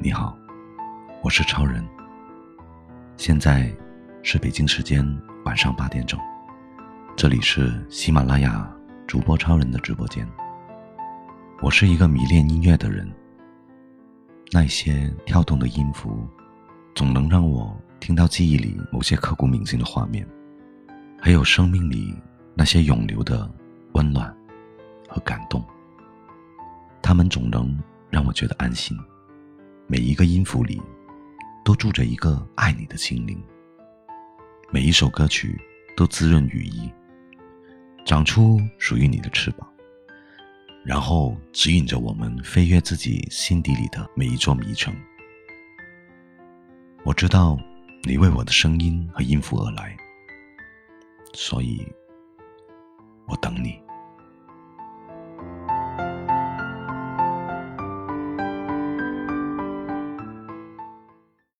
你好，我是超人。现在是北京时间晚上八点钟，这里是喜马拉雅主播超人的直播间。我是一个迷恋音乐的人，那些跳动的音符，总能让我听到记忆里某些刻骨铭心的画面，还有生命里那些永留的温暖和感动。他们总能让我觉得安心。每一个音符里，都住着一个爱你的心灵。每一首歌曲都滋润羽翼，长出属于你的翅膀，然后指引着我们飞越自己心底里的每一座迷城。我知道你为我的声音和音符而来，所以我等你。